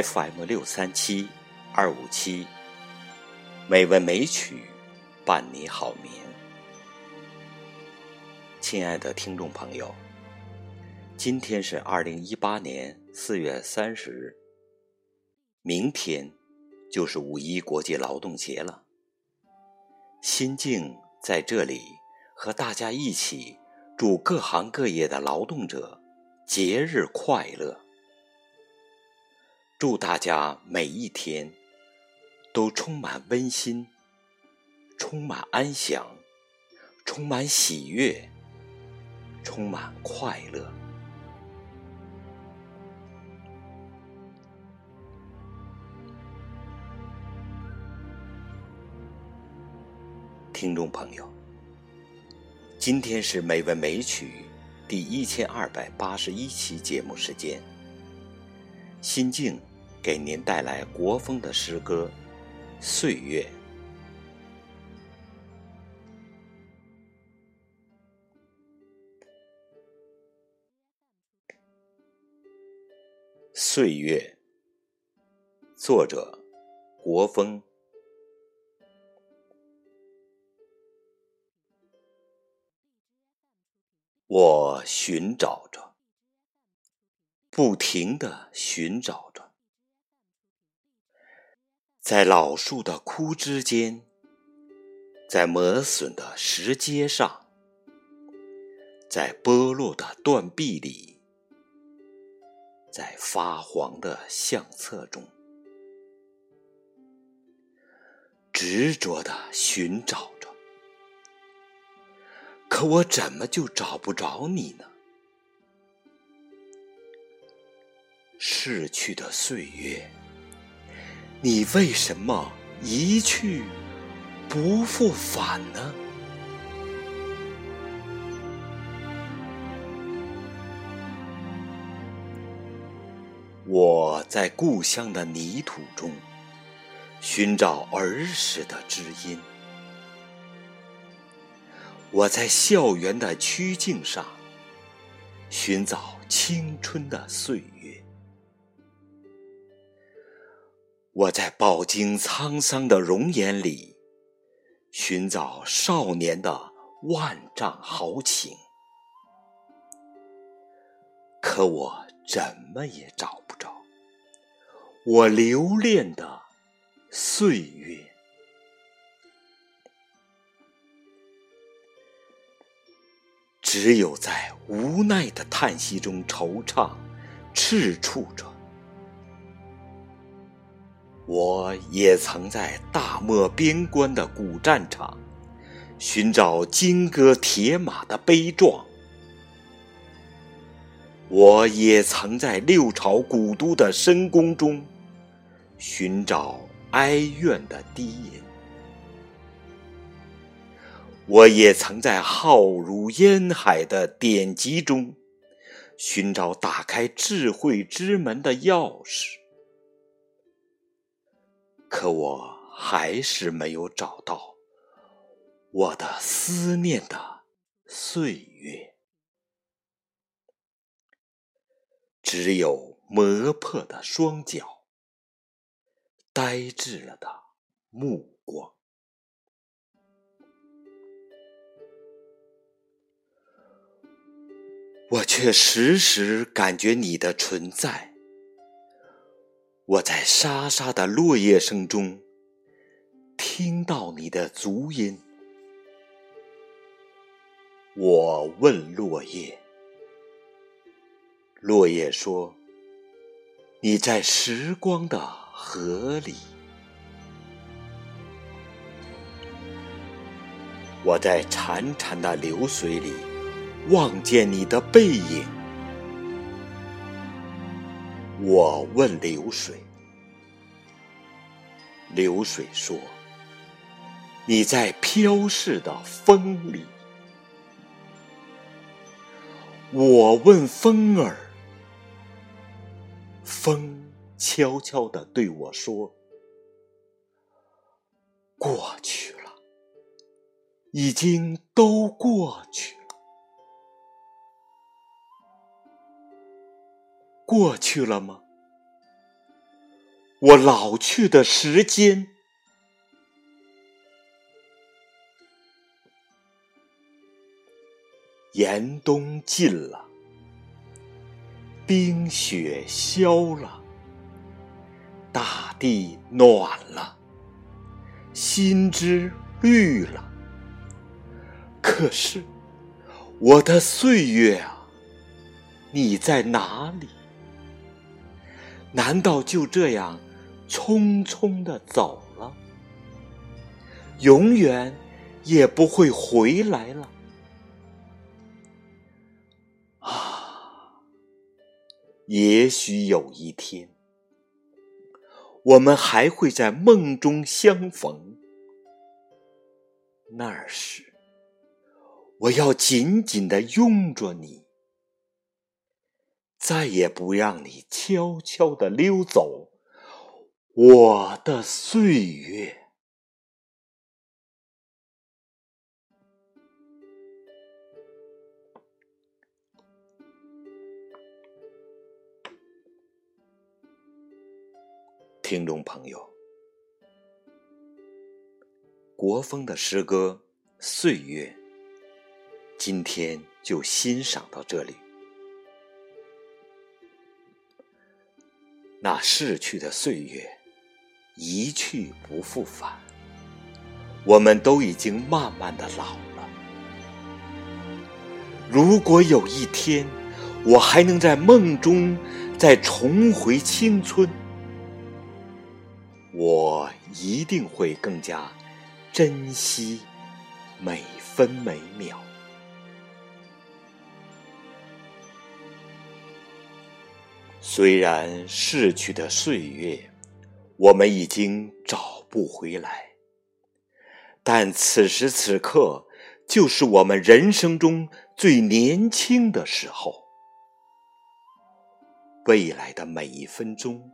FM 六三七二五七，美文美曲伴你好眠。亲爱的听众朋友，今天是二零一八年四月三十日，明天就是五一国际劳动节了。心静在这里和大家一起祝各行各业的劳动者节日快乐。祝大家每一天都充满温馨，充满安详，充满喜悦，充满快乐。听众朋友，今天是美文美曲第一千二百八十一期节目时间，心境。给您带来国风的诗歌《岁月》。岁月，作者国风。我寻找着，不停的寻找。在老树的枯枝间，在磨损的石阶上，在剥落的断壁里，在发黄的相册中，执着的寻找着。可我怎么就找不着你呢？逝去的岁月。你为什么一去不复返呢？我在故乡的泥土中寻找儿时的知音，我在校园的曲径上寻找青春的岁月。我在饱经沧桑的容颜里，寻找少年的万丈豪情，可我怎么也找不着我留恋的岁月。只有在无奈的叹息中惆怅，赤处着。我也曾在大漠边关的古战场，寻找金戈铁马的悲壮；我也曾在六朝古都的深宫中，寻找哀怨的低吟；我也曾在浩如烟海的典籍中，寻找打开智慧之门的钥匙。可我还是没有找到我的思念的岁月，只有磨破的双脚，呆滞了的目光。我却时时感觉你的存在。我在沙沙的落叶声中听到你的足音。我问落叶，落叶说：“你在时光的河里。”我在潺潺的流水里望见你的背影。我问流水，流水说：“你在飘逝的风里。”我问风儿，风悄悄地对我说：“过去了，已经都过去。”过去了吗？我老去的时间。严冬尽了，冰雪消了，大地暖了，心枝绿了。可是，我的岁月啊，你在哪里？难道就这样匆匆的走了，永远也不会回来了？啊，也许有一天，我们还会在梦中相逢。那时，我要紧紧的拥着你。再也不让你悄悄的溜走，我的岁月。听众朋友，国风的诗歌《岁月》，今天就欣赏到这里。那逝去的岁月，一去不复返。我们都已经慢慢的老了。如果有一天，我还能在梦中再重回青春，我一定会更加珍惜每分每秒。虽然逝去的岁月，我们已经找不回来，但此时此刻，就是我们人生中最年轻的时候。未来的每一分钟，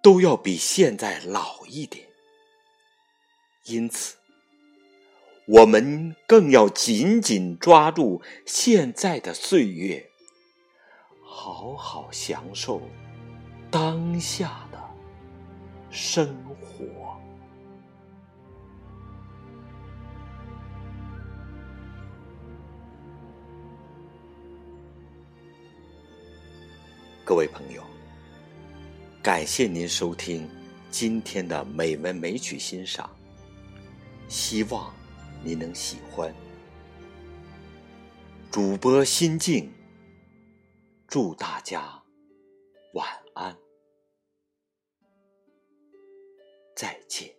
都要比现在老一点，因此，我们更要紧紧抓住现在的岁月。好好享受当下的生活。各位朋友，感谢您收听今天的美文美曲欣赏，希望您能喜欢。主播心静。祝大家晚安，再见。